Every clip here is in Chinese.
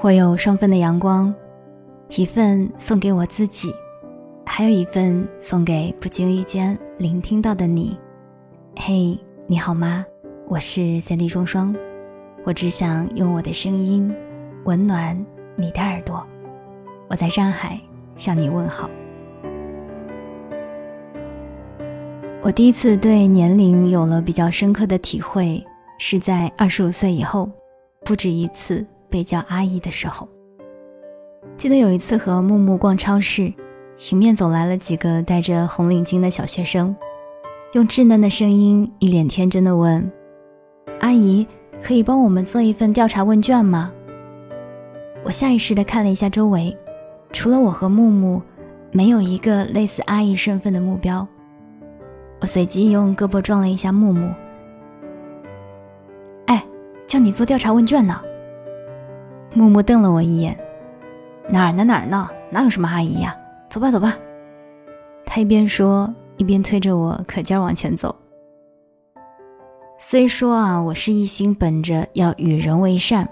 我有双份的阳光，一份送给我自己，还有一份送给不经意间聆听到的你。嘿，你好吗？我是三 D 双双，我只想用我的声音温暖你的耳朵。我在上海向你问好。我第一次对年龄有了比较深刻的体会，是在二十五岁以后，不止一次被叫阿姨的时候。记得有一次和木木逛超市，迎面走来了几个戴着红领巾的小学生，用稚嫩的声音，一脸天真的问：“阿姨，可以帮我们做一份调查问卷吗？”我下意识的看了一下周围，除了我和木木，没有一个类似阿姨身份的目标。我随即用胳膊撞了一下木木。哎，叫你做调查问卷呢。木木瞪了我一眼，哪儿呢哪儿呢？哪有什么阿姨呀？走吧走吧。他一边说，一边推着我可劲儿往前走。虽说啊，我是一心本着要与人为善，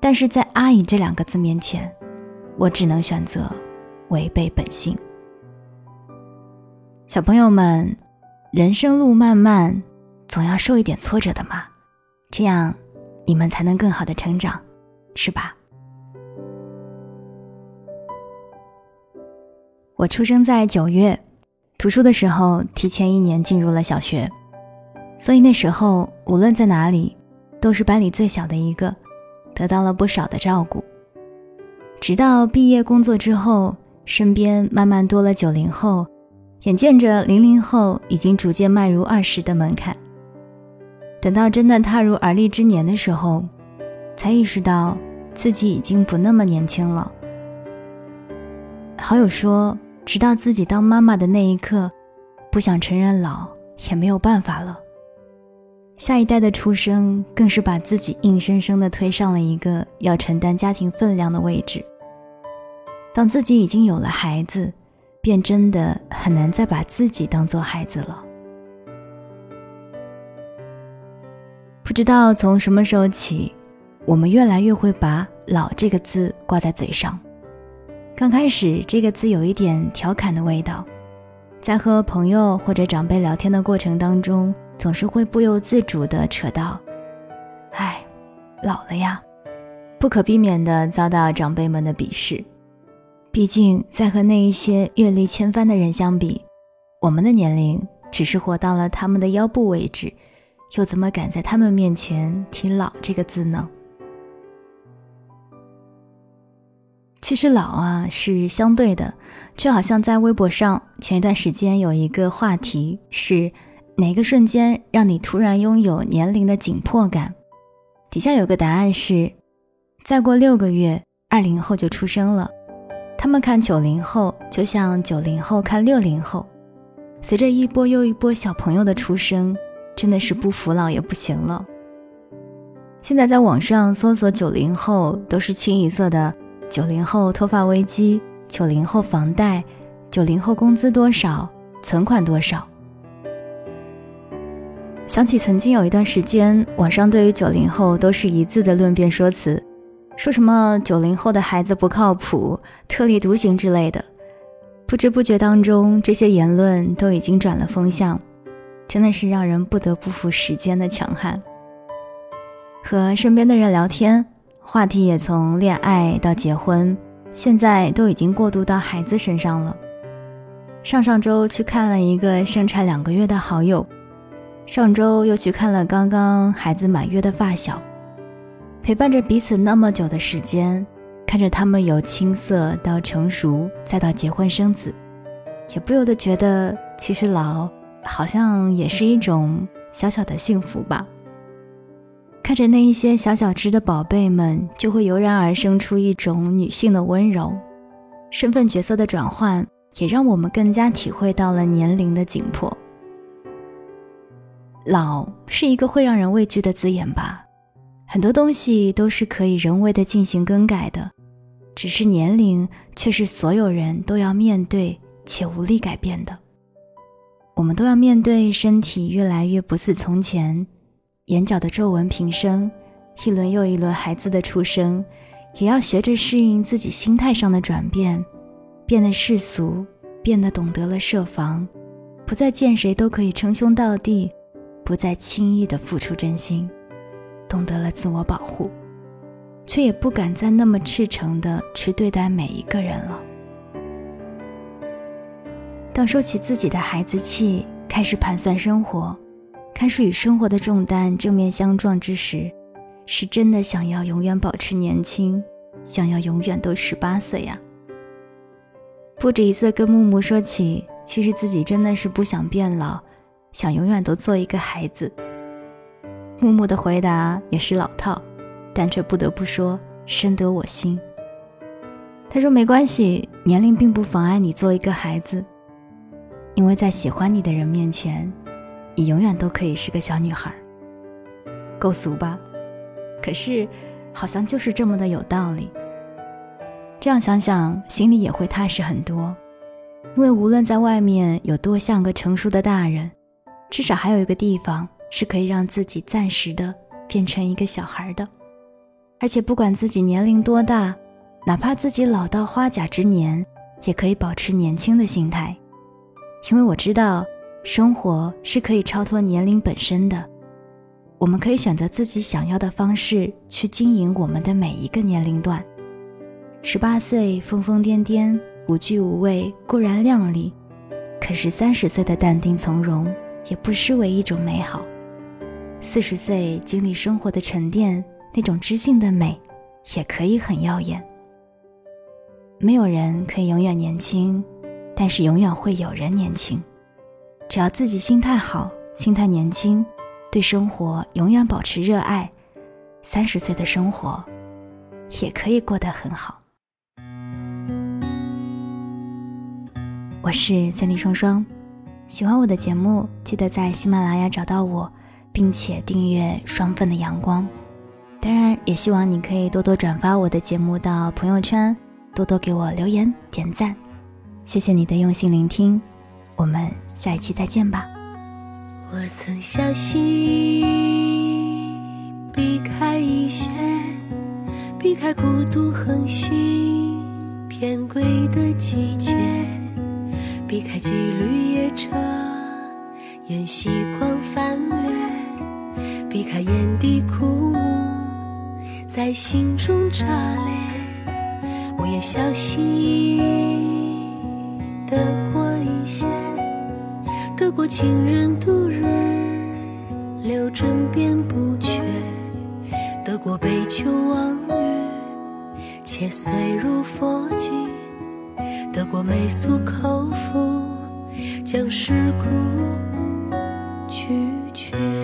但是在“阿姨”这两个字面前，我只能选择违背本性。小朋友们。人生路漫漫，总要受一点挫折的嘛，这样你们才能更好的成长，是吧？我出生在九月，读书的时候提前一年进入了小学，所以那时候无论在哪里，都是班里最小的一个，得到了不少的照顾。直到毕业工作之后，身边慢慢多了九零后。眼见着零零后已经逐渐迈入二十的门槛，等到真的踏入而立之年的时候，才意识到自己已经不那么年轻了。好友说，直到自己当妈妈的那一刻，不想承认老也没有办法了。下一代的出生，更是把自己硬生生的推上了一个要承担家庭分量的位置。当自己已经有了孩子。便真的很难再把自己当做孩子了。知道从什么时候起，我们越来越会把“老”这个字挂在嘴上。刚开始，这个字有一点调侃的味道，在和朋友或者长辈聊天的过程当中，总是会不由自主的扯到：“哎，老了呀”，不可避免的遭到长辈们的鄙视。毕竟，在和那一些阅历千帆的人相比，我们的年龄只是活到了他们的腰部位置，又怎么敢在他们面前提“老”这个字呢？其实“老”啊是相对的，就好像在微博上前一段时间有一个话题是哪个瞬间让你突然拥有年龄的紧迫感？底下有个答案是：再过六个月，二零后就出生了。他们看九零后，就像九零后看六零后。随着一波又一波小朋友的出生，真的是不服老也不行了。现在在网上搜索九零后，都是清一色的九零后脱发危机、九零后房贷、九零后工资多少、存款多少。想起曾经有一段时间，网上对于九零后都是一字的论辩说辞。说什么九零后的孩子不靠谱、特立独行之类的，不知不觉当中，这些言论都已经转了风向，真的是让人不得不服时间的强悍。和身边的人聊天，话题也从恋爱到结婚，现在都已经过渡到孩子身上了。上上周去看了一个生产两个月的好友，上周又去看了刚刚孩子满月的发小。陪伴着彼此那么久的时间，看着他们由青涩到成熟，再到结婚生子，也不由得觉得，其实老好像也是一种小小的幸福吧。看着那一些小小只的宝贝们，就会油然而生出一种女性的温柔。身份角色的转换，也让我们更加体会到了年龄的紧迫。老是一个会让人畏惧的字眼吧。很多东西都是可以人为的进行更改的，只是年龄却是所有人都要面对且无力改变的。我们都要面对身体越来越不似从前，眼角的皱纹平生，一轮又一轮孩子的出生，也要学着适应自己心态上的转变，变得世俗，变得懂得了设防，不再见谁都可以称兄道弟，不再轻易的付出真心，懂得了自我保护，却也不敢再那么赤诚的去对待每一个人了。当收起自己的孩子气，开始盘算生活，开始与生活的重担正面相撞之时，是真的想要永远保持年轻，想要永远都十八岁呀。不止一次跟木木说起，其实自己真的是不想变老，想永远都做一个孩子。木木的回答也是老套，但却不得不说深得我心。他说：“没关系，年龄并不妨碍你做一个孩子。”因为在喜欢你的人面前，你永远都可以是个小女孩。够俗吧？可是，好像就是这么的有道理。这样想想，心里也会踏实很多。因为无论在外面有多像个成熟的大人，至少还有一个地方是可以让自己暂时的变成一个小孩的。而且，不管自己年龄多大，哪怕自己老到花甲之年，也可以保持年轻的心态。因为我知道，生活是可以超脱年龄本身的，我们可以选择自己想要的方式去经营我们的每一个年龄段。十八岁疯疯癫癫、无惧无畏固然靓丽，可是三十岁的淡定从容也不失为一种美好。四十岁经历生活的沉淀，那种知性的美，也可以很耀眼。没有人可以永远年轻。但是永远会有人年轻，只要自己心态好，心态年轻，对生活永远保持热爱，三十岁的生活也可以过得很好。我是三丽双双，喜欢我的节目，记得在喜马拉雅找到我，并且订阅双份的阳光。当然，也希望你可以多多转发我的节目到朋友圈，多多给我留言点赞。谢谢你的用心聆听，我们下一期再见吧。我曾小心避开一些，避开孤独横行偏轨的季节，避开几缕夜车沿夕光翻越，避开眼底枯木在心中炸裂。我也小心翼翼。得过一些，得过情人度日，留枕边不缺；得过杯酒忘语，切碎入佛经；得过媚俗口福，将世故拒绝。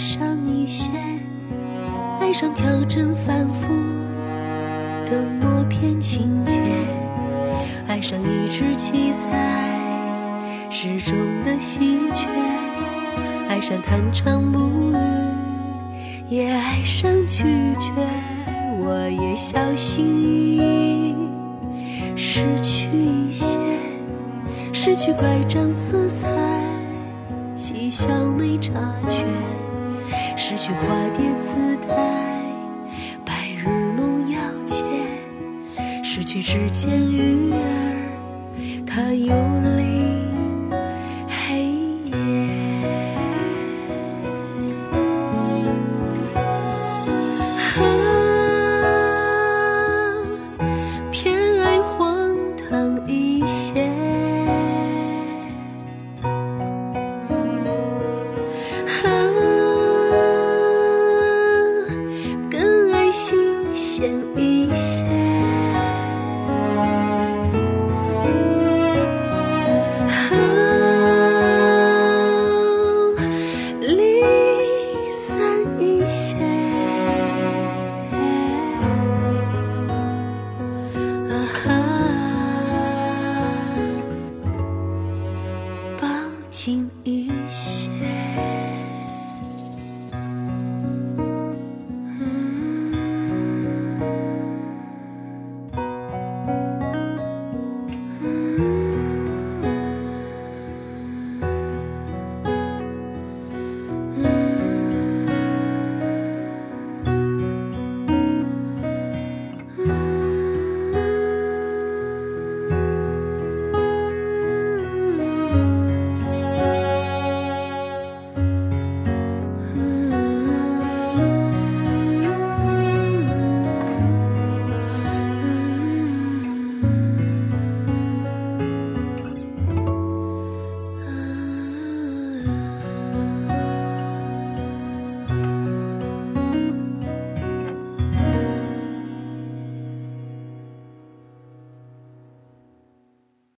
上一些，爱上调整反复的默片情节，爱上一只七彩时钟的喜鹊，爱上弹唱母语，也爱上拒绝。我也小心翼翼，失去一些，失去乖张色彩，嬉笑没察觉，失去化蝶姿态。白日梦要戒失去指尖鱼儿，它游离